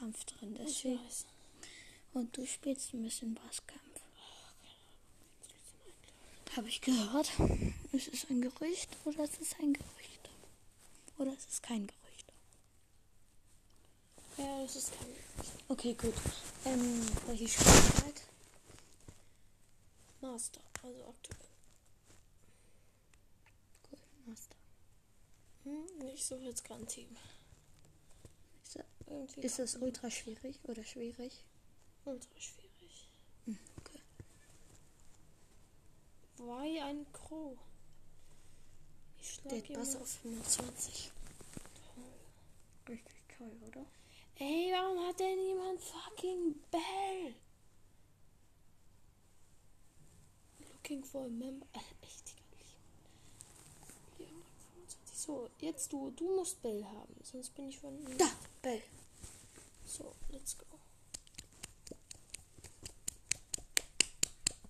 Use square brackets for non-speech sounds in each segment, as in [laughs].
Bosskampf drin, deswegen. Und du spielst ein bisschen Bosskampf. Habe ich gehört. Ist es ein Gerücht oder ist es ein Gerücht? Oder ist es kein Gerücht? Ja, das ist kein. Okay, gut. Ähm, welche Schwierigkeit? Master, also aktuell. Cool, Master. Hm, ich suche jetzt gerade ein Team. Ist, das- Irgendwie ist das ultra schwierig oder schwierig? ultra schwierig. Hm, okay. Why ein Crow? Ich Der schlag hat Bass auf 25. Richtig toll, oder? Ey, warum hat denn niemand fucking Bell? Looking for a member. Äh, echt, Digga. Leon Rang 25. So, jetzt du. Du musst Bell haben, sonst bin ich von. Da, Bell. So, let's go.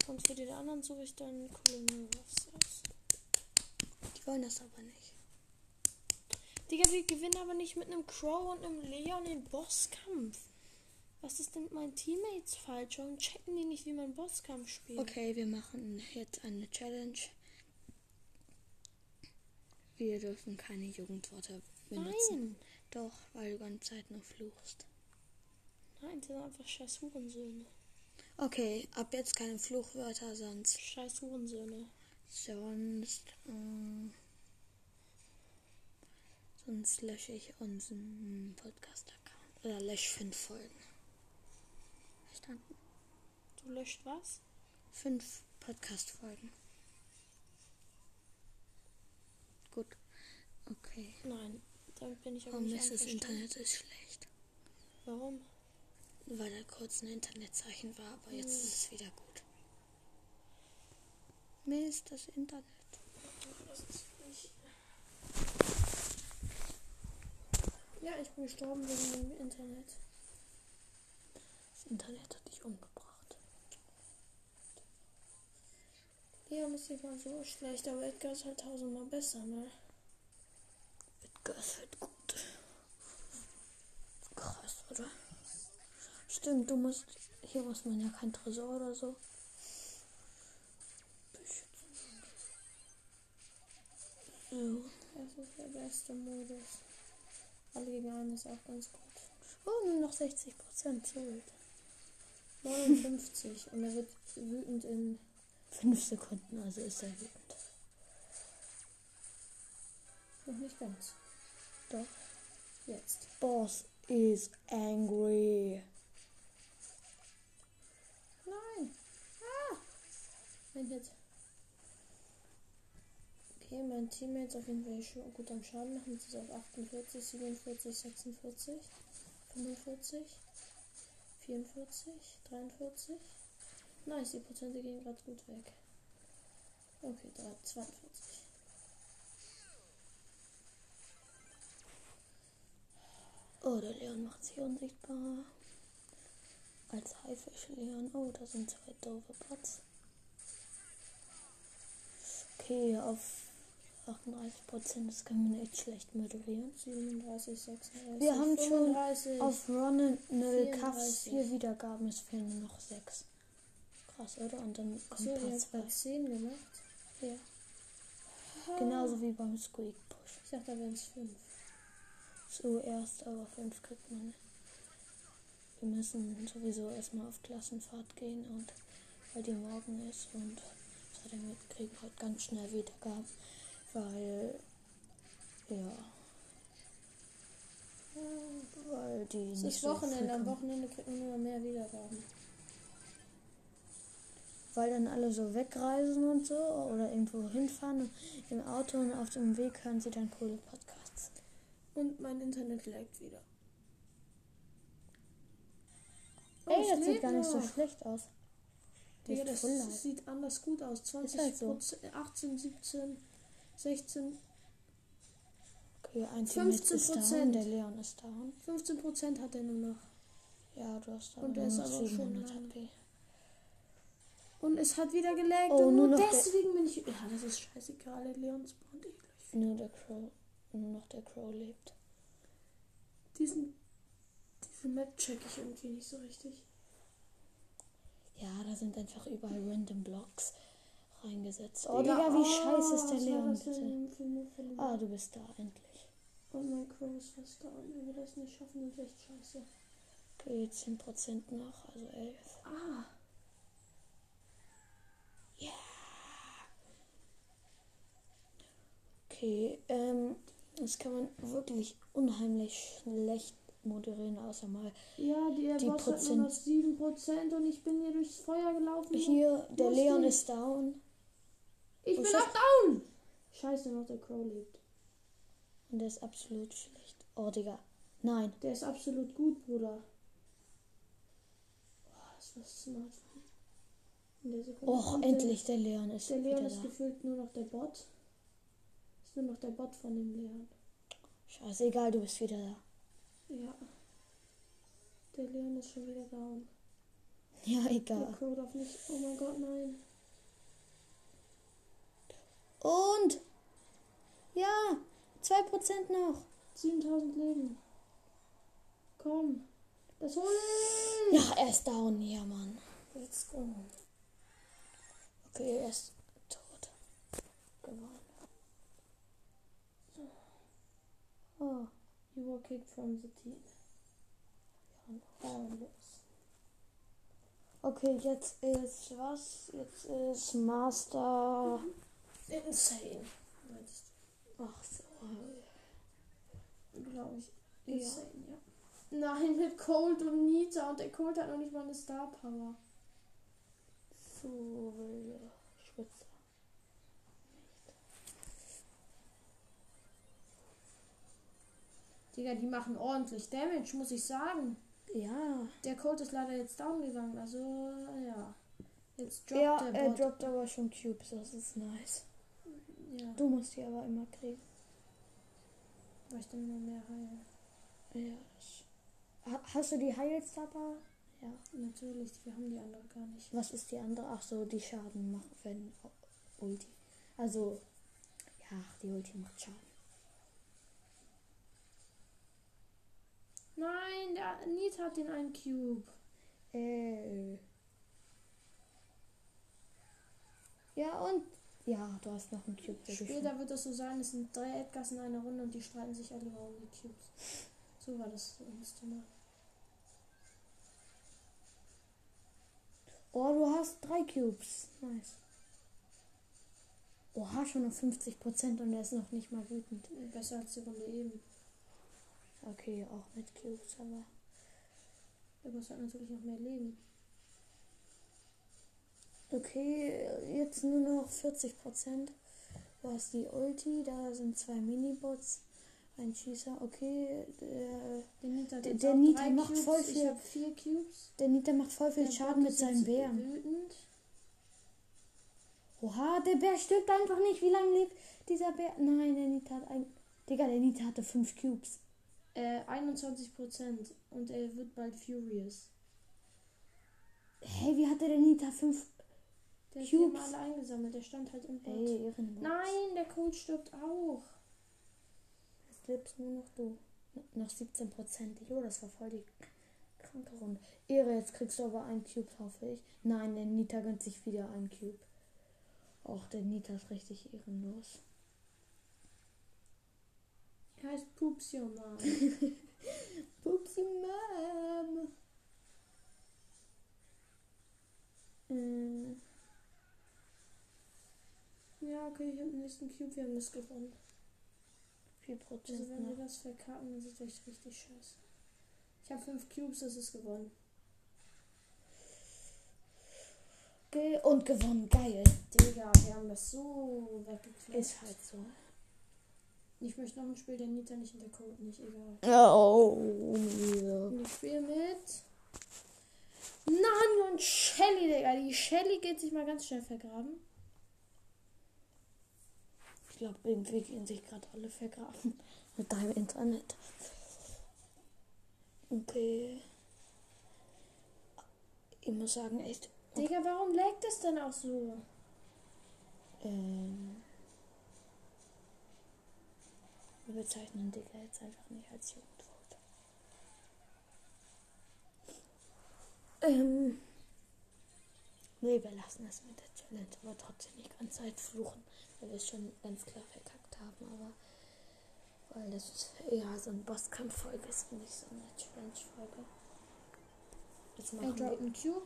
Und für den anderen suche ich dann Colonel Ruffs aus. Die wollen das aber nicht. Digga, wir gewinnen aber nicht mit einem Crow und einem Leon den Bosskampf. Was ist denn mit meinen Teammates falsch? Warum checken die nicht, wie man Bosskampf spielt? Okay, wir machen jetzt eine Challenge. Wir dürfen keine Jugendwörter benutzen. Nein. Doch, weil du ganze Zeit nur fluchst. Nein, die sind einfach scheiß Hurensöhne. Okay, ab jetzt keine Fluchwörter, sonst. Scheiß Hurensöhne. Sonst. ähm, sonst lösche ich unseren Podcast-Account. Oder lösche fünf Folgen. Verstanden? Du löscht was? Fünf Podcast-Folgen. Gut. Okay. Nein, damit bin ich aber Warum nicht ist das. Internet ist schlecht? Warum? Weil da kurz ein Internetzeichen war, aber jetzt Hm. ist es wieder gut. Mist, das Internet. Ja, ich bin gestorben wegen dem Internet. Das Internet hat dich umgebracht. Leon ist nicht mal so schlecht, aber Edgar ist halt tausendmal besser, ne? Edgar ist halt gut. Krass, oder? Stimmt, du musst. Hier muss man ja kein Tresor oder so. So. Das ist der beste Modus. Alle gegen einen ist auch ganz gut. Oh, nur noch 60 Prozent. So wild. 59 und er wird wütend in. 5 Sekunden, also ist er wütend. noch nicht ganz. Doch. Jetzt. Boss is angry. Nein! Ah! Ein Hit. Okay, mein Teammate ist auf jeden Fall schon gut am Schaden machen. Jetzt ist auf 48, 47, 46, 45, 44, 43. Nice, die Prozente gehen gerade gut weg. Okay, drei- 42. Oh, der Leon macht sich unsichtbar. Als Haifisch-Leon. Oh, da sind zwei doofe Bots. Okay, auf 38%, das können wir echt schlecht moderieren. 37, 36, Wir haben schon 35. Auf Ronald Cuffs 34. vier Wiedergaben, es fehlen nur noch sechs. Krass, oder? Und dann kommt so, Part ihr habt 2. gerade 10 gemacht. Ja. Genauso wie beim Squeak Push. Ich dachte, da wären es 5. Zuerst, aber fünf kriegt man nicht. Wir müssen sowieso erstmal auf Klassenfahrt gehen und weil die morgen ist und wir kriegen heute ganz schnell Wiedergaben, weil ja, weil die Es nicht ist Wochenende, am. Wochenende kriegt man immer mehr Wiedergaben. weil dann alle so wegreisen und so oder irgendwo hinfahren im Auto und auf dem Weg hören sie dann coole Podcasts. Und mein Internet laggt wieder. Oh, Ey, das sieht gar nicht so schlecht aus. Digga, Nicht das leid. sieht anders gut aus. 20, halt so. 18, 17, 16, Okay, ein Teammate ist down, 15%. der Leon ist down. 15 Prozent hat er nur noch. Ja, du hast aber Und der nur ist noch aber schon 700 lang. HP. Und es hat wieder gelaggt. Oh, und nur nur noch der- deswegen bin ich. Ja, das ist scheißegal. Der Leon spawnt eh gleich Nur der Crow. Nur noch der Crow lebt. Diesen, diese Map check ich irgendwie nicht so richtig. Ja, da sind einfach überall random Blocks reingesetzt. Oh, Digga, wie scheiße ist der Leon, bitte. Ah, du bist da, endlich. Und mein Crow ist fast down. Wenn wir das nicht schaffen, ist echt scheiße. Okay, 10% noch, also 11. Ah, Okay, ähm, das kann man wirklich unheimlich schlecht moderieren, außer mal ja, die, Die Boss hat nur noch 7% und ich bin hier durchs Feuer gelaufen. Hier, der. Leon ist down. Ich Oh, bin auch down! Scheiße, noch der Crow lebt. Und der ist absolut schlecht. Oh, Digga. Nein. Der ist absolut gut, Bruder. Boah, das war smart. Der Och, endlich, der Leon ist Der, der Leon ist da. gefühlt nur noch der Bot. Ist nur noch der Bot von dem Leon. Scheiße, egal, du bist wieder da. Ja. Der Leon ist schon wieder down. Ja, Der egal. Crow darf nicht. Oh mein Gott, nein. Und? Ja, 2% noch. 7000 Leben. Komm. Das holen! Ja, er ist down. Ja, Mann. Let's go. Okay, er ist tot. Gewonnen. Oh, you were kicked from the team. Okay, jetzt ist was? Jetzt ist Master. Insane. Ach so. glaube ich. Ja. Insane, ja. Nein, mit Cold und Nita. Und der Cold hat noch nicht mal eine Star Power. So Spitze. Digga, die machen ordentlich Damage, muss ich sagen. Ja. Der Cold ist leider jetzt down gegangen. Also, ja. Jetzt droppt Ja, der er droppt aber schon Cubes, das ist nice. Ja, Du musst die aber immer kriegen. weil ich dann immer mehr heile. Ja. Ha- Hast du die Heilstabber? Ja. Natürlich, wir haben die andere gar nicht. Was ist die andere? Ach so, die Schaden machen, wenn Ulti. Also, ja, die Ulti macht Schaden. Nein, der Nita hat den einen Cube. Äh. Ja, und. Ja, du hast noch einen Cube. Später wird es so sein, es sind drei Edgars in einer Runde und die streiten sich alle um die Cubes. So war das ums Thema. Oh, du hast drei Cubes. Nice. Oha, schon noch 50% und er ist noch nicht mal wütend. Besser als die Runde eben. Okay, auch mit Cubes, aber. Der Boss hat natürlich noch mehr Leben. Okay, jetzt nur noch 40%. Du hast die Ulti, da sind zwei Minibots, ein Schießer. Okay, der, Der Nita, Der- der Nita macht Cubes. voll Ich viel- vier Cubes. der Nita macht voll viel Der Schaden mit seinen Bären. Wütend. Oha, der Bär stirbt einfach nicht. Wie lange lebt dieser Bär? Nein, der Nita hat ein. Digga, der Nita hatte fünf Cubes. Äh, 21% und er wird bald Furious. Hey, wie hatte der Nita fünf? Der hat die immer Cubes. alle eingesammelt, der stand halt im Bot. Ey, Ehrenbox. Nein, der Cold stirbt auch. Jetzt lebst nur noch du. Noch 17%. Jo, das war voll die kranke Runde. Ehre, jetzt kriegst du aber einen Cube, hoffe ich. Nein, der Nita gönnt sich wieder einen Cube. Och, der Nita ist richtig ehrenlos. Er heißt Poops Your Mom. [laughs] Pupsi Mom. Äh, ja, okay, ich habe den nächsten Cube, wir haben das gewonnen. 4% Also wenn wir noch. das verkacken, dann ist es echt richtig scheiße. Ich habe fünf Cubes, das ist gewonnen. Okay, und gewonnen. Geil. Digga, wir haben das so weggeklappt. Ist halt so. Ich möchte noch ein Spiel, der Nita nicht in der Code, nicht egal. Oh, Und ich spiele mit Nani und Shelly, Digga. Die Shelly geht sich mal ganz schnell vergraben. Ich glaube, irgendwie gehen sich gerade alle vergraben [laughs] mit deinem Internet. Okay. Ich muss sagen, echt. Digga, warum laggt es denn auch so? Ähm, Wir bezeichnen Digga jetzt einfach nicht als Jugendwort. Ähm. Nee, wir lassen es mit der Challenge, aber trotzdem nicht ganz Zeit fluchen, weil wir es schon ganz klar verkackt haben, aber weil das eher so eine Bosskampf-Folge ist und nicht so eine Challenge-Folge. Jetzt machen wir einen Q.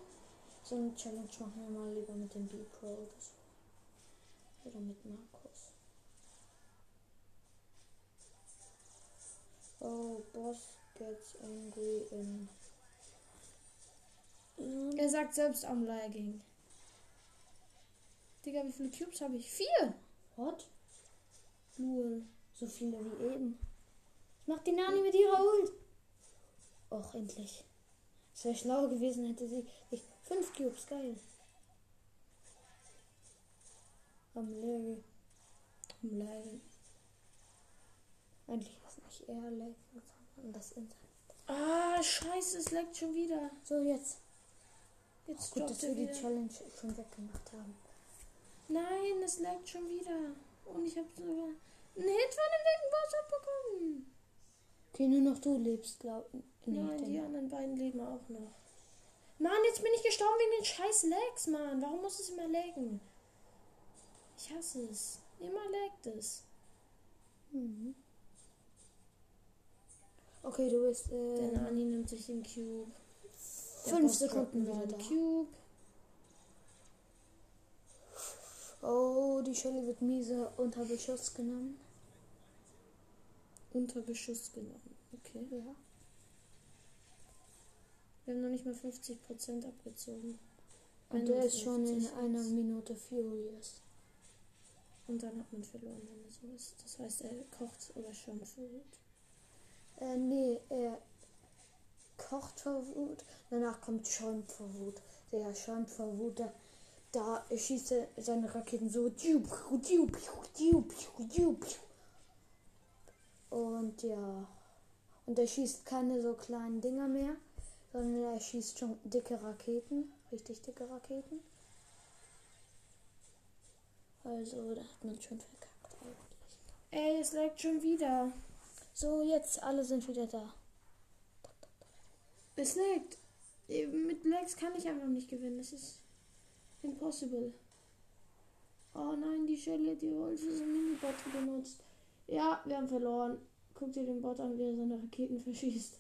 so eine Challenge machen wir mal lieber mit dem B-Pro oder so. Oder mit Markus. Oh, Boss gets angry in. Mm, Er sagt selbst am Lagging. Digga, wie viele Cubes habe ich? Vier! What? Lul. So viele wie eben. Was macht die Nani mit ihrer Ult? Och, endlich. Es wäre schlau gewesen, hätte sie sich fünf Cubes, geil. Am Larry. Am Lagging. Eigentlich ist nicht er Larry, sondern das Internet. Ah, scheiße, es laggt schon wieder. So, jetzt. Jetzt Gut, droppt dass wir die wieder. Challenge schon weggemacht haben. Nein, es laggt schon wieder. Und ich habe sogar einen Hit von dem dicken Boss abbekommen. Okay, nur noch du lebst, glaub nee, Nein, die anderen beiden leben auch noch. Mann, jetzt bin ich gestorben wegen den scheiß Lags, Mann. Warum muss es immer laggen? Ich hasse es. Immer laggt es. Mhm. Okay, du bist äh, Der Nani nimmt sich den Cube. Der fünf Boss Sekunden da. Cube. Oh, die Shelly wird miese unter Beschuss genommen. Unter Beschuss genommen. Okay. Ja. Wir haben noch nicht mal 50% abgezogen. Und der ist schon in 51 einer. Minute furious. Und dann hat man verloren, wenn es so ist. Das heißt, er kocht oder vor Wut. Äh, nee, er kocht vor Wut. Danach kommt schäumt vor Wut. Der schäumt vor Wut. Da, da schießt er seine Raketen so. Und ja. Und er schießt keine so kleinen Dinger mehr, sondern er schießt schon dicke Raketen. Richtig dicke Raketen. Also, da hat man schon verkackt. Ey, es laggt schon wieder. So, jetzt alle sind wieder da. Es laggt. Äh, Mit Lags kann ich einfach nicht gewinnen. Das ist impossible. Oh nein, die Shelly hat die Holze so Minibot benutzt. Ja, wir haben verloren. Guck dir den Bot an, wie er seine Raketen verschießt.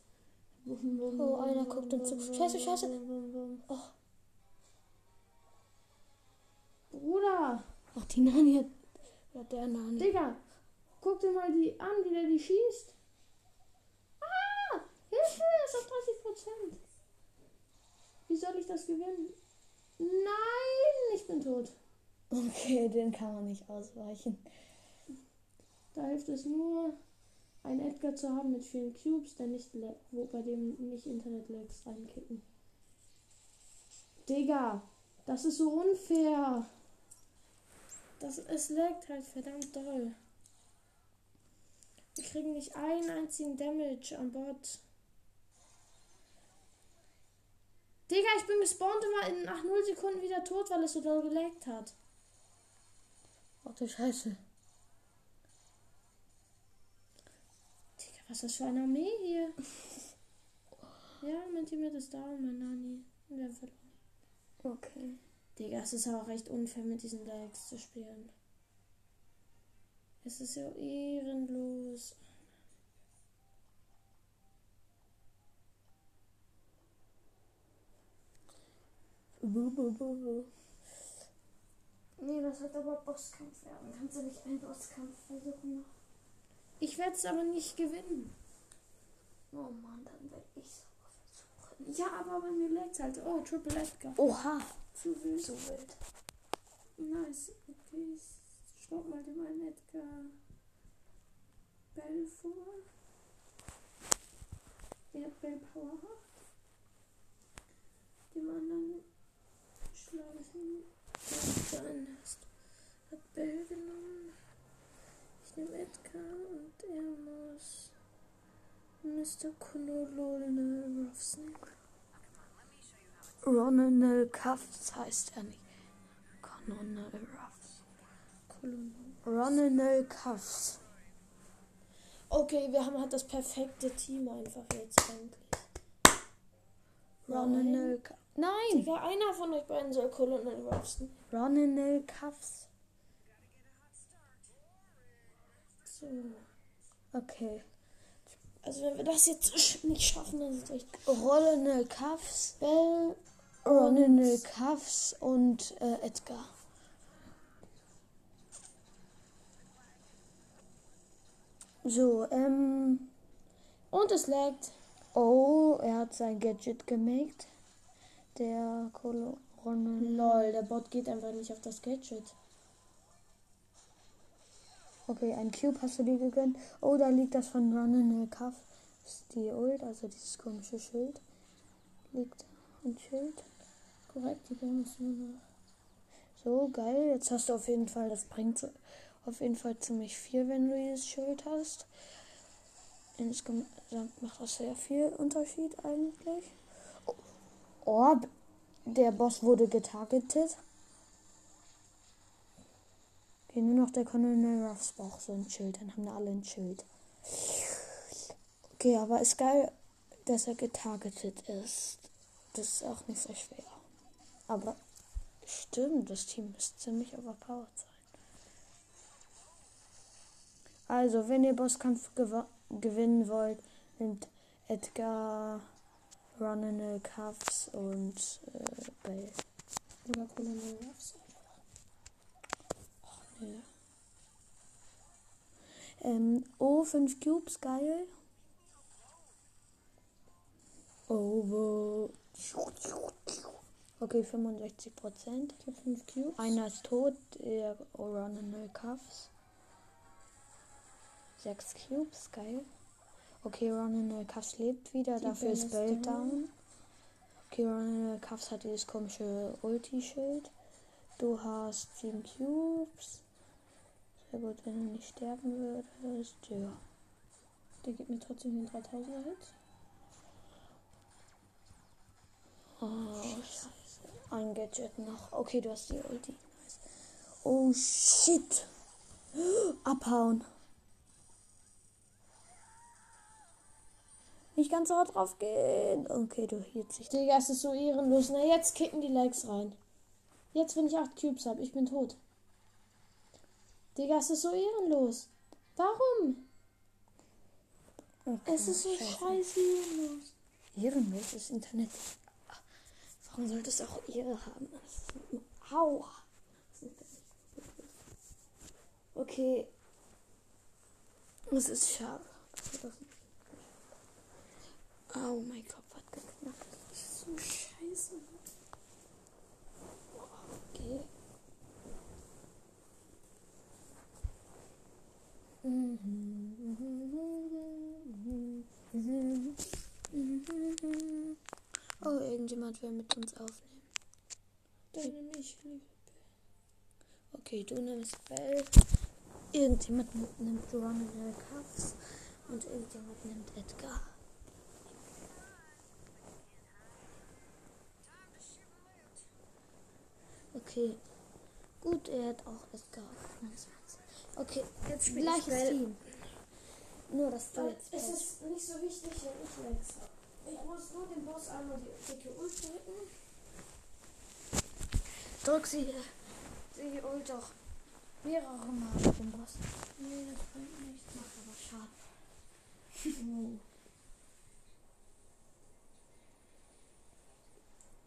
Bum, bum, Oh, einer guckt uns zu. Scheiße, scheiße. Oh. Bruder, Ach, die Nani hat. Oder der Nani. Digga, guck dir mal die an, wie der die schießt. Ah, Hilfe, ist auf 30 Prozent. Wie soll ich das gewinnen? Nein, ich bin tot. Okay, den kann man nicht ausweichen. Da hilft es nur, einen Edgar zu haben mit vielen Cubes, der nicht wo bei dem nicht Internet-Lags reinkicken. Digga, das ist so unfair. Das, es laggt halt verdammt doll. Wir kriegen nicht einen einzigen Damage an Bord. Digga, ich bin gespawnt und war in, nach 0 Sekunden wieder tot, weil es so doll gelaggt hat. Ach du Scheiße. Digga, was ist das für eine Armee hier? [laughs] Ja, mein Teammate ist da und mein Nani. Wir haben verloren. Okay. Digga, es ist auch recht unfair, mit diesen Lags zu spielen. Es ist ja ehrenlos. Nee, das wird aber Bosskampf werden. Kannst du nicht einen Bosskampf versuchen? Ich werde es aber nicht gewinnen. Oh Mann, dann werde ich es aber versuchen. Ja, aber bei mir laggt halt. Oh, Triple Edgar. Oha. Zu wild. So wild. Nice. Okay, stopp mal dem einen Edgar. Bell vor. Der hat Bell Power. Dem anderen schlage ich ihn. Der ist- hat Bell genommen. Ich nehme Edgar und er muss Mr. Konolone Ruffs nehmen. Ronald Cuffs heißt er nicht. Ronald Ruffs. Kolonel. Ronald Cuffs. Okay, wir haben halt das perfekte Team einfach jetzt eigentlich. Ronald. Nein! Digga, einer von euch beiden soll Colonel Ruffson. Ronald Cuffs. So. Okay. Also wenn wir das jetzt nicht schaffen, dann ist es echt. Ronald Cuffs. Bell. Ronald Cuffs und äh, Edgar. So, ähm. Und es laggt. Oh, er hat sein Gadget gemaked. Der Colo Ronald. Lol, der Bot geht einfach nicht auf das Gadget. Okay, ein Cube hast du dir gegönnt. Oh, da liegt das von Ronald Cuff. Die Ult, also dieses komische Schild. Liegt ein Schild. Korrekt, die es nur noch. So, geil. Jetzt hast du auf jeden Fall, das bringt auf jeden Fall ziemlich viel, wenn du dieses Schild hast. Insgesamt macht das sehr viel Unterschied eigentlich. Oh, der Boss wurde getargetet. Okay, nur noch der Colonel Ruffs braucht so ein Schild. Dann haben wir alle ein Schild. Okay, aber ist geil, dass er getargetet ist. Das ist auch nicht so schwer. Aber stimmt, das Team müsste ziemlich overpowered. Also, wenn ihr Bosskampf gewinnen wollt, nimmt Edgar, Ronald Cuffs und äh, Bell. Oder Colonel Ruffson. Nee. Ähm, oh, 5 Cubes, geil. Over. Okay, 65 Prozent. Ich habe 5 Cubes. Einer ist tot, der Ronald Cuffs. 6 Cubes, geil. Okay, Ronald Cuffs lebt wieder, Die dafür ist Bell down. Okay, Ronald Cuffs hat dieses komische Ulti-Schild. Du hast 7 Cubes. Sehr gut, wenn du nicht sterben würdest. Ja. Der gibt mir trotzdem den 3000er Hit. Oh, scheiße. Ein Gadget noch. Okay, du hast die Ulti. Oh, shit. [gasps] Abhauen. Nicht ganz so hart drauf gehen. Okay, du hielst dich. Digga, es ist so ehrenlos. Na, jetzt kicken die Legs rein. Jetzt, wenn ich 8 Cubes habe, ich bin tot. Digga, es ist so ehrenlos. Warum? Okay, Es ist so scheiße. scheiße ehrenlos. Ehrenloses Internet. Warum sollte es auch Ehre haben? Ist- Au. Okay. Es ist schade. Au, mein Kopf hat geknackt. Das ist so scheiße. Okay. [laughs] Oh, irgendjemand will mit uns aufnehmen. Dann nehme ich lieber. Okay, du nimmst Bell. Irgendjemand nimmt- nimmt Ronald Cuffs. Und irgendjemand nimmt Edgar. Okay. Gut, er hat auch Edgar auf 25. Okay, jetzt spiel ich gleiches. Team. Nur, dass du jetzt Es ist nicht so wichtig, wenn ich Legs habe. Ich muss nur dem Boss einmal die dicke Ult drücken. Drück sie. Sie holt doch mehrere Mal auf den Boss. Nee, das bringt nichts. Macht aber Schaden. [laughs]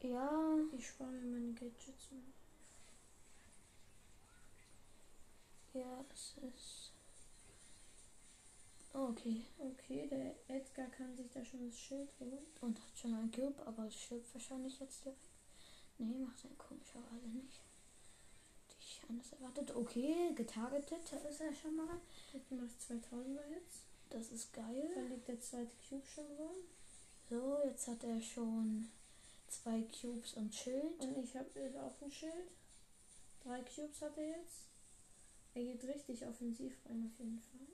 Oh. Ja. Ich spare mir meine Gadgets mal. Ja, es ist. Oh, okay. Okay, der Edgar kann sich da schon das Schild holen. Und hat schon ein Cube, aber stirbt wahrscheinlich jetzt direkt. Nee, macht er komischerweise nicht. Die ich anders erwartet. Okay, getargetet ist er schon mal. Jetzt macht 2000er jetzt. Das ist Da geil. liegt der zweite Cube schon dran. So, jetzt hat er schon zwei Cubes und Schild. Und ich habe auch ein Schild. Drei Cubes hat er jetzt. Er geht richtig offensiv rein auf jeden Fall.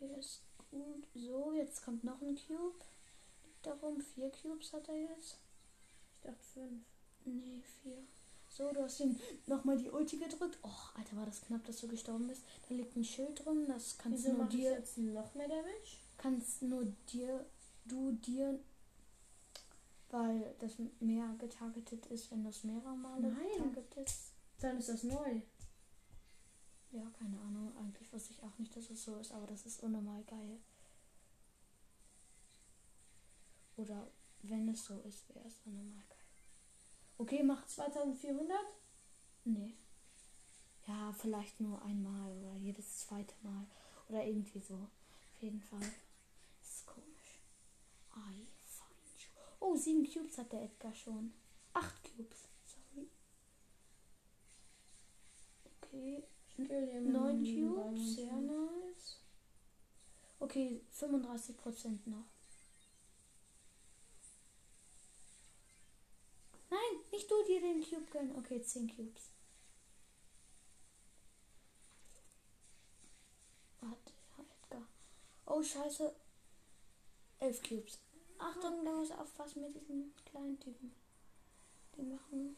Der ist gut. So, jetzt kommt noch ein Cube. Liegt darum. Vier Cubes hat er jetzt. Ich dachte fünf. Nee, vier. So, du hast ihn nochmal die Ulti gedrückt. Och, Alter, war das knapp, dass du gestorben bist. Da liegt ein Schild drin. Das kannst Wieso nur dir. jetzt noch mehr Damage? Kannst nur dir. Du dir. Weil das mehr getargetet ist, wenn du es mehrere Male Nein. getargetest. Dann ist das neu. Ja, keine Ahnung. Eigentlich wusste ich auch nicht, dass es so ist, aber das ist unnormal geil. Oder wenn es so ist, wäre es unnormal geil. Okay, mach 2400? Nee. Ja, vielleicht nur einmal oder jedes zweite Mal. Oder irgendwie so. Auf jeden Fall. Das ist komisch. I find you. Oh, sieben Cubes hat der Edgar schon. Acht Cubes. Okay. Ich kill jemanden Neun nebenbei Cubes. Sehr nice. Okay, 35% noch. Nein, nicht du dir den Cube gönnen. Okay, 10 Cubes. Warte, Edgar. Oh, scheiße. 11 Cubes. Achtung, da muss aufpassen mit diesen kleinen Typen. Die machen.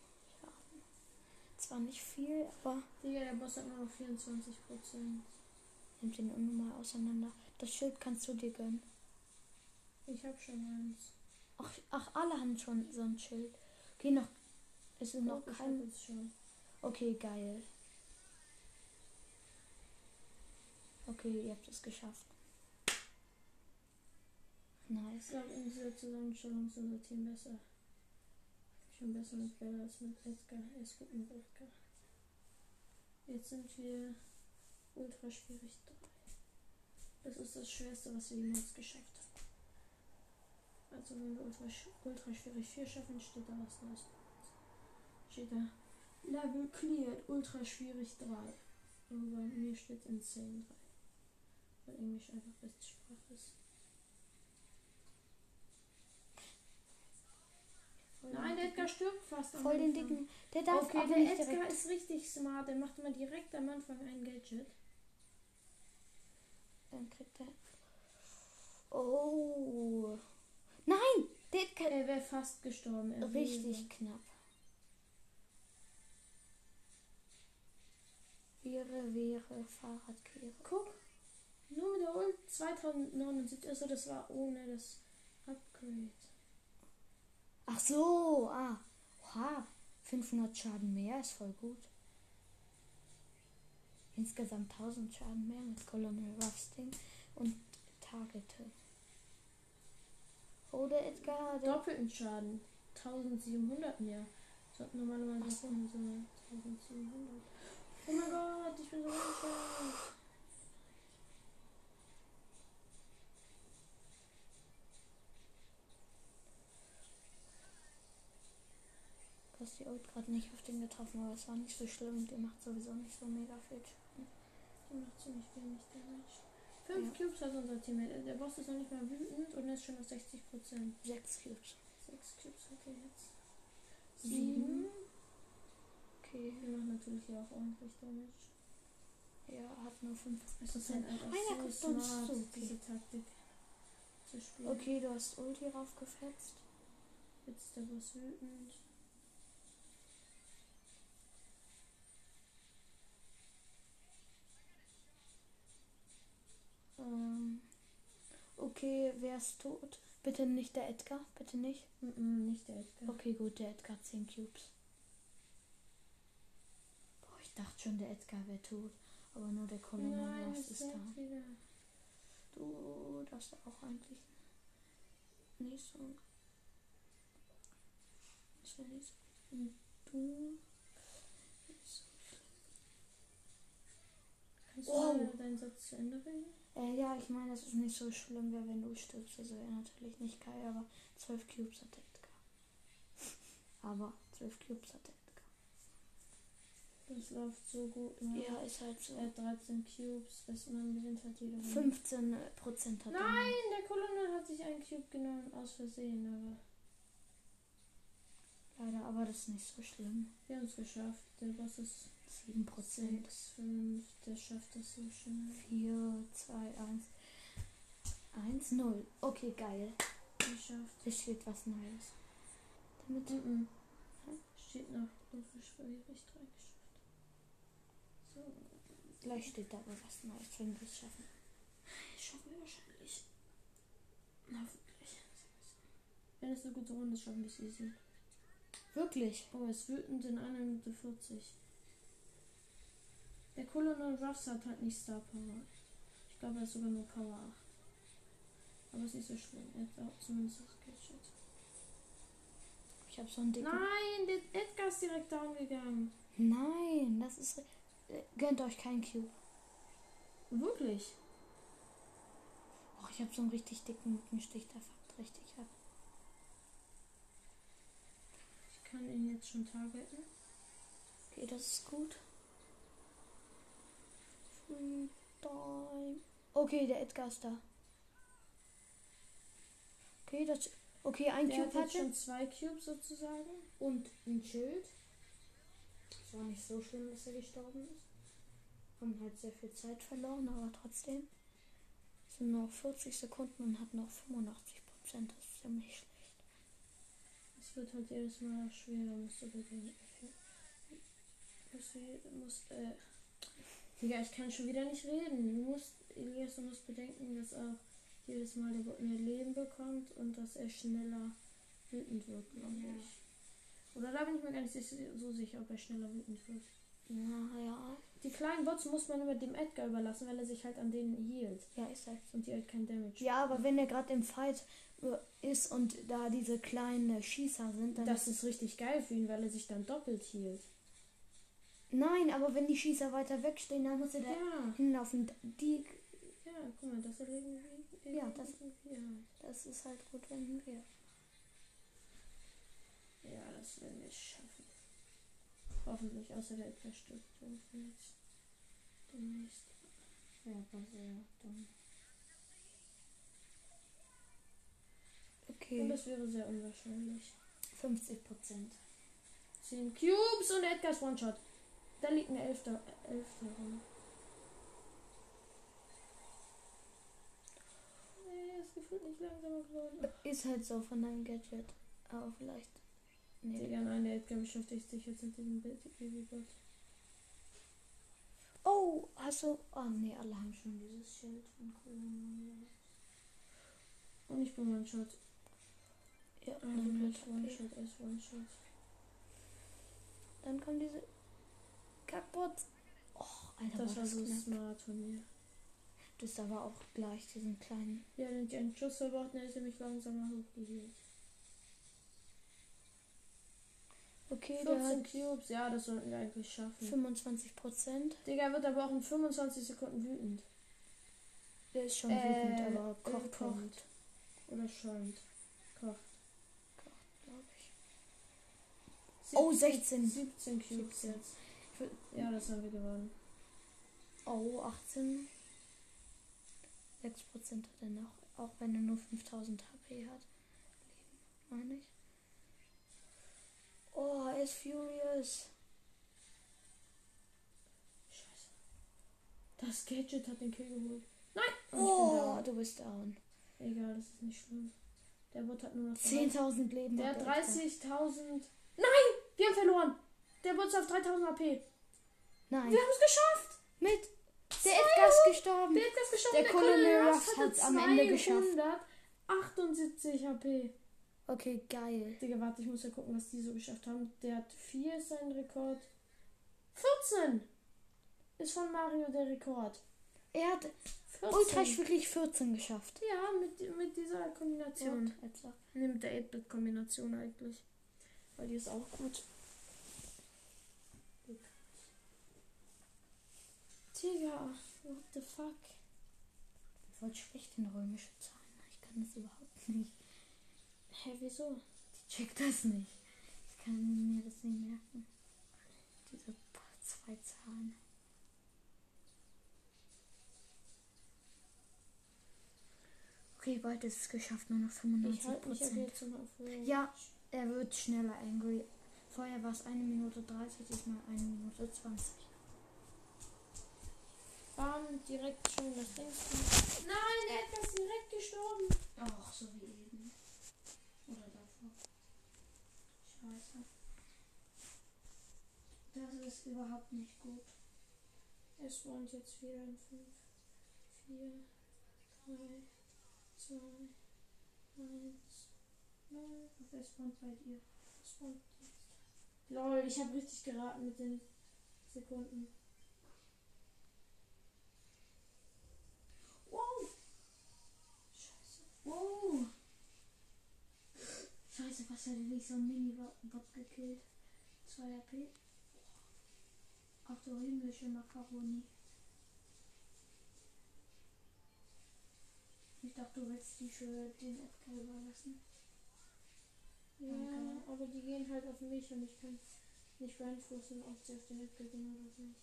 Zwar nicht viel, aber Digga, der Boss hat nur noch 24%. nimmt den unnormal auseinander. Das Schild kannst du dir gönnen. Ich hab schon eins. Ach, ach alle haben schon so ein Schild. Okay, noch. Es ist noch ich kein. Okay, geil. Okay, ihr habt es geschafft. Ich Nice. glaube, in dieser Zusammenstellung ist unser Team besser. Schon besser mit Bella als mit Edgar. Ist gut mit Edgar. Jetzt sind wir ultra schwierig 3. Das ist das Schwerste, was wir jemals geschafft haben. Also wenn wir ultra, ultra schwierig 4 schaffen, steht da was Neues. Steht da Level cleared, ultra schwierig 3. Aber bei mir steht insane 3. Weil Englisch einfach beste Sprache ist. Nein, der Edgar stirbt fast. Voll den dicken. Der darf Okay, auch der nicht Edgar direkt. ist richtig smart. Der macht immer direkt am Anfang ein Gadget. Dann kriegt er. Oh. Nein! Der kann. Er wäre fast gestorben. Er Richtig wäre. knapp. Wäre, wäre, Fahrradkehre. Guck. Nur mit der Ult 2079. Also das war ohne das Upgrade. Ach so, ah. Oha. 500 Schaden mehr ist voll gut. Insgesamt 1000 Schaden mehr mit Colonel Rusting und Targete. Oder Edgar, Doppelten Schaden. 1700 mehr. So, normalerweise so. sind so 1700. Oh mein Gott, ich bin so unscharf. Du hast die Ult gerade nicht auf den getroffen, aber es war nicht so schlimm. Der macht sowieso nicht so mega viel Schaden. Die macht ziemlich wenig Damage. Fünf Ja. Cubes hat unser Teammate. Der Boss ist noch nicht mal wütend und ist schon auf 60%. Sechs Cubes. Sechs Cubes hat er jetzt. Sieben. Sieben. Okay. Wir machen natürlich hier auch ordentlich Damage. Ja, hat nur 5 Es ist halt einfach Einer so guckt uns smart, zu, okay. diese Taktik zu spielen. Okay, du hast Ulti raufgefetzt. Jetzt ist der Boss wütend. Ähm, okay, wer ist tot? Bitte nicht der Edgar, bitte nicht. Mm nicht der Edgar. Okay, gut, der Edgar hat 10 Cubes. Boah, ich dachte schon, der Edgar wäre tot. Aber nur der Colonel Ross ist da. wieder. Du darfst auch eigentlich nicht so. Nicht so. Und du. Nicht so Kannst Wow. du mal deinen Satz zu Ende? Äh, ja, ich meine, dass es nicht so schlimm wäre, wenn du stirbst. Also wäre natürlich nicht geil, aber 12 Cubes hat Edgar. [laughs] Aber 12 Cubes hat Edgar. Das läuft so gut. Ne? Ja, ist halt so. Er hat 13 Cubes. Das man gewinnt halt jede Runde. 15 Prozent hat er. Nein, der Colonel hat sich einen Cube genommen aus Versehen, aber Leider, aber das ist nicht so schlimm. wir haben es geschafft. Der Boss ist 7 Prozent. 6, 5, der schafft das so schnell. 4, 2, 1. 1, 0. Okay, geil. Geschafft. Es steht was Neues. Damit. Mhm. Steht noch frisch bei mir recht reingeschafft. So, Gleich steht da aber was Neues, wenn wir es schaffen. ich schaffe wahrscheinlich. Hoffentlich. Wenn es eine gute Runde ist, schaffen wir es easy. Wirklich? Oh, es wütend in 1 Minute 40. Der Colonel Ruffs hat halt nicht Star Power. Ich glaube, er ist sogar nur Power 8. Aber ist nicht so schlimm. Er hat auch zumindest das Gadget. Ich habe so einen dicken. Nein, der Edgar ist direkt down gegangen. Nein, das ist. Gönnt euch keinen Cube. Wirklich? Och, ich habe so einen richtig dicken Mückenstich, der fuckt richtig ab. Ich kann ihn jetzt schon targeten. Okay, das ist gut. Time. Okay, der Edgar ist da. Okay, das. Okay, ein Der hat Cube hatte. schon zwei Cubes sozusagen. Und ein Schild. Es war nicht so schlimm, dass er gestorben ist. Haben halt sehr viel Zeit verloren, aber trotzdem. Es sind noch 40 Sekunden und hat noch 85 Prozent. Das ist ziemlich schlecht. Es wird halt jedes Mal schwerer, musst du bedenken. Musst du, musst, äh. Digga, ich kann schon wieder nicht reden. Du musst, Elias, du musst bedenken, dass auch jedes Mal der Bot mehr Leben bekommt und dass er schneller wütend wird, glaube Ja. ich. Oder da bin ich mir gar nicht so sicher, ob er schneller wütend wird. Ja, ja. Die kleinen Bots muss man immer dem Edgar überlassen, weil er sich halt an denen hielt Ja, ist halt. und die halt kein Damage. Ja, aber wenn er gerade im Fight äh, ist und da diese kleinen Schießer sind, dann. Das ist richtig geil für ihn, weil er sich dann doppelt hielt. Nein, aber wenn die Schießer weiter wegstehen, dann muss er da Ja, hinlaufen. Die, ja, guck mal, das erleben wir. Ja, das- Ja. das ist halt gut, wenn wir. Ja, das werden wir schaffen. Hoffentlich, außer der Edgar stirbt irgendwie jetzt. Demnächst. Ja, war sehr dumm. Und Okay, das wäre sehr unwahrscheinlich. 50 Prozent. 10 Cubes und Edgars One-Shot. Da liegt eine Elfte, Elfte rum. Nee, es gefühlt nicht langsamer geworden. Ist halt so von deinem Gadget. Aber vielleicht. Nee. Digga, nein, der Edgar beschäftigt sich jetzt mit diesem Babybot. Oh, hast du. Oh nee, alle haben schon dieses Schild von. Und ich bin One-Shot. Ja, halt One-Shot ist One-Shot. dann kommen diese kaputt. Oh, Alter, Das war so knapp. smart von mir. Du hast aber auch gleich diesen kleinen. Ja, wenn ich einen Schuss verbraucht, dann ist er mich langsamer hochgehielt. Okay, der 14 hat Cubes, ja, das sollten wir eigentlich schaffen. 25 Prozent. Digga wird aber auch in 25 Sekunden wütend. Der ist schon Äh, wütend, aber kocht, kocht. kocht, Oder schäumt. Kocht. glaube ich. Oh, 17 16. 17 Cubes 17. jetzt. Ja, das haben wir gewonnen. Oh, 18. 6 Prozent hat er noch. Auch wenn er nur 5000 HP hat. Leben, meine ich. Oh, er ist furious. Scheiße. Das Gadget hat den Kill geholt. Nein! Oh, du bist down. Egal, das ist nicht schlimm. Der Bot hat nur noch 10.000 Leben. Der hat hat er 30.000. Nein! Wir haben verloren! Der Bot ist auf 3000 AP. Nein, Wir haben es geschafft! mit. Der Edgar ist gestorben. Der hat es geschafft. Der Colonel Ruffs hatte hat's am Ende geschafft. 278 HP. Okay, geil. Digga, warte, ich muss ja gucken, was die so geschafft haben. Der hat 4 ist sein Rekord. 14! Ist von Mario der Rekord. Er hat 14. ultra wirklich 14 geschafft. Ja, mit, mit dieser Kombination. Mit der 8-Bit-Kombination eigentlich. Weil die ist auch gut. Digga, what the fuck? Voll schlecht in römische Zahlen. Ich kann das überhaupt nicht. Hä, wieso? Ich check das nicht. Ich kann mir das nicht merken. Diese zwei Zahlen. Okay, bald ist es geschafft, nur noch Ich 95 halte mich aber Prozent. Ja, er wird schneller angry. Vorher war es 1 Minute 30, diesmal 1 Minute 20. Bam, direkt schon das Ding. Nein, er ist direkt gestorben. Ach, so wie eben. Oder davor. Scheiße. ist überhaupt nicht gut. Es spawnt jetzt wieder in 5, 4, 3, 2, 1, 0. Wer spawnt bei dir? Es spawnt jetzt. Lol, ich habe richtig geraten mit den Sekunden. Wow! Scheiße. Wow! Scheiße, was hätte ich so ein Mini-Bot gekillt? 2 AP. Ach du himmlische Macaroni. Ich dachte, du willst die für den Edgar überlassen. Ja, Danke. aber die gehen halt auf mich und ich kann nicht beeinflussen, ob sie auf den Edgar gehen oder nicht.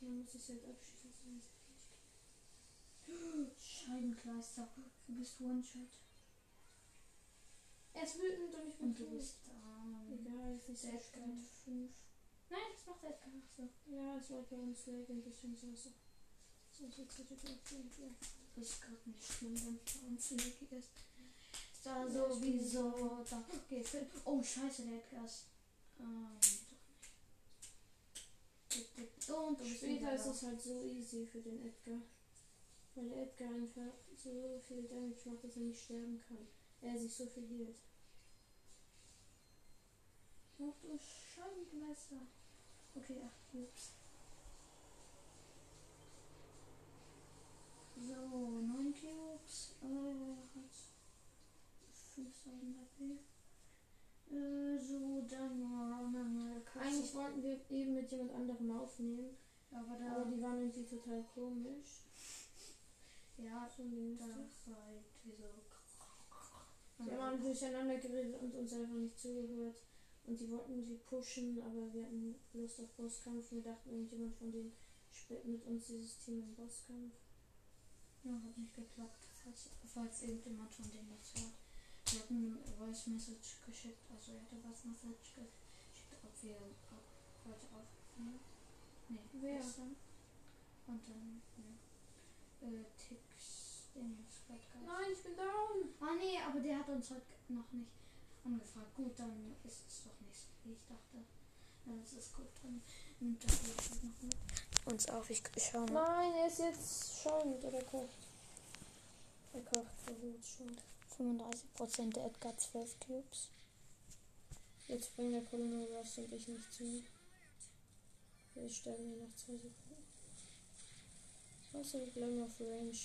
Dann muss ich sie halt abschießen. Ist Scheibenkleister. Du bist One-Shot. Er ist wütend und ich bin Und du bist. Egal, ist nicht so Der schlimm. Edgar hat 5. Nein, das macht Edgar noch so. Ja, es war bei uns lag ein bisschen so. so. So, so, so, ist gerade nicht schlimm, wenn es bei uns Legi ist. Da sowieso. Da. Okay, Phil. Oh, scheiße, der Edgar ist. Ähm, doch nicht. Und du bist Später ist es halt so easy für den Edgar. Weil der Edgar einfach so viel Damage macht, dass er nicht sterben kann. Er sich so viel hielt. Ach du Scheibenkleister. Okay, 8 Cubes. So, 9 Cubes. Äh, hat 5000 HP. Äh, so, dann mal Eigentlich wollten wir eben mit jemand anderem aufnehmen, Aber aber die waren irgendwie total komisch. Ja, da das. war halt wie so. Die haben durcheinander geredet und uns einfach nicht zugehört. Und die wollten sie pushen, aber wir hatten Lust auf Bosskampf. Wir dachten, irgendjemand von denen spielt mit uns dieses Team im Bosskampf. Ja, hat nicht geklappt, falls, falls irgendjemand von denen das hört. Wir hatten eine Voice Message geschickt, also er hatte Voice Message geschickt, ob wir ob heute aufnehmen. Nee, Wer? gestern. Und dann, ja. Äh, Tix, den Podcast. Nein, ich bin down! Ah nee, aber der hat uns heute noch nicht angefragt. Gut, dann ist es doch nicht so, wie ich dachte. Dann ist es gut, dann nimmt das jetzt noch mit. Uns auf, ich schau mal. Nein, er ist jetzt schäumend oder kocht. Er kocht versucht schon. 35% der Edgar 12 Cubes. Jetzt bringt der Colonel Ross und ich nicht zu. Wir sterben hier nach 2 Sekunden. Also Glam of Range.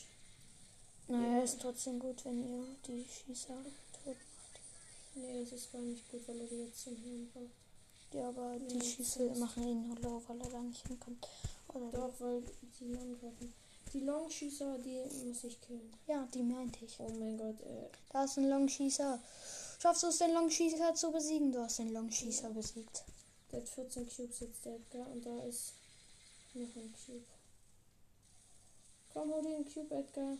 Naja, ist trotzdem gut, wenn ihr die Schießer tot macht. Nee, es ist gar nicht gut, weil er die jetzt zum Hirn braucht. Ja, aber die Nee, Schieße das- machen ihn nur low, weil er da nicht hinkommt. Oder Doch, weil die angreifen. Die Longschießer, die muss ich killen. Ja, die meinte ich. Oh mein Gott, äh, Da ist ein Longschießer. Schaffst du es, den Longschießer zu besiegen? Du hast den Longschießer besiegt. der hat 14 Cubes jetzt, der Edgar, und da ist noch ein Cube. Komm, hol den Cube, Edgar.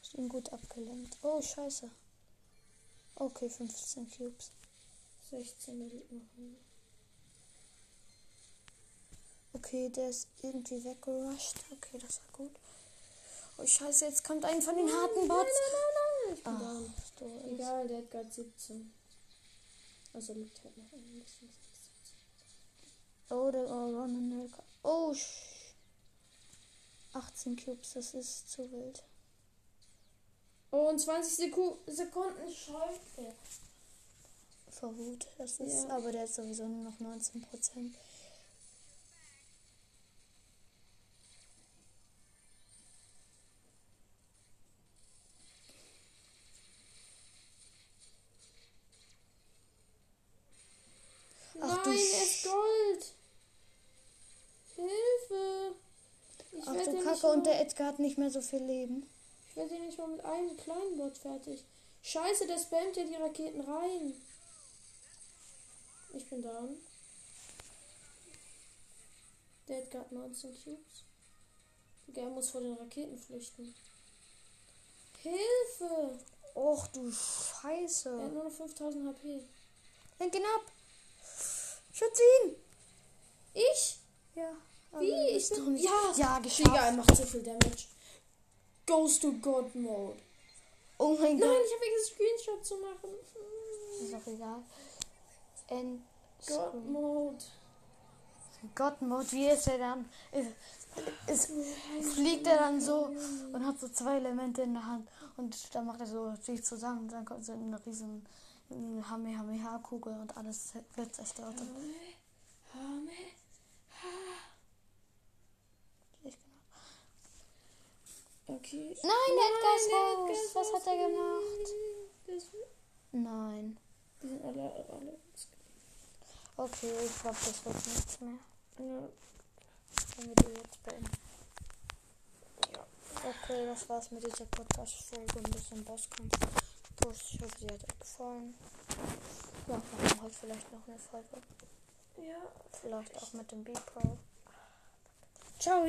Hast ihn gut abgelenkt. Oh, scheiße. Okay, 15 Cubes. 16, der liegt noch. Okay, der ist irgendwie weggerusht. Okay, das war gut. Oh, scheiße, jetzt kommt ein von den harten Bots. Ich bin Ach, down. du Egal, der hat 17. Also liegt halt noch ein bisschen. Oh, der oh, Ronan Nelka. Oh, sch 18 Cubes, das ist zu wild. Oh, und 20 Seku Sekunden er. Vor Wut. Das ist, Ja. aber der ist sowieso nur noch 19 Prozent. Und der Edgar hat nicht mehr so viel Leben. Ich werde hier nicht mal mit einem kleinen Bot fertig. Scheiße, der spammt ja die Raketen rein. Ich bin down. Der hat gerade 19 Cubes. Digga, er muss vor den Raketen flüchten. Hilfe! Och du Er Scheiße. hat nur noch 5000 HP. Lenk ihn ab. Schütze ihn. Ich? Ja. Wie? Ich bin- doch nicht- Ja. Ja, Digga, geschafft. er macht so viel Damage. Goes to God Mode. Oh mein Nein, Gott. ich habe vergessen, Screenshot zu machen. Ist auch egal. End, God Mode. Gott-Mode, wie ist er dann? Ist, ist, fliegt er dann so und hat so zwei Elemente in der Hand und dann macht er so sich zusammen und dann kommt so eine riesen Hamehameha-Kugel und alles wird zerstört. Und Okay. Nein, Edgar ist Nein, raus. Edgar ist Was hat er gemacht? Nein. die sind alle, alle. Okay, ich glaube, das wird nichts mehr. Ja. Wenn wir die jetzt beenden. Ja. Okay, das war's mit dieser Podcast-Folge. Ein bisschen Bosskampf. Ich hoffe, sie hat euch gefallen. Ja, wir machen heute vielleicht noch eine Folge. Ja. Vielleicht auch mit dem B-Pro. Ciao!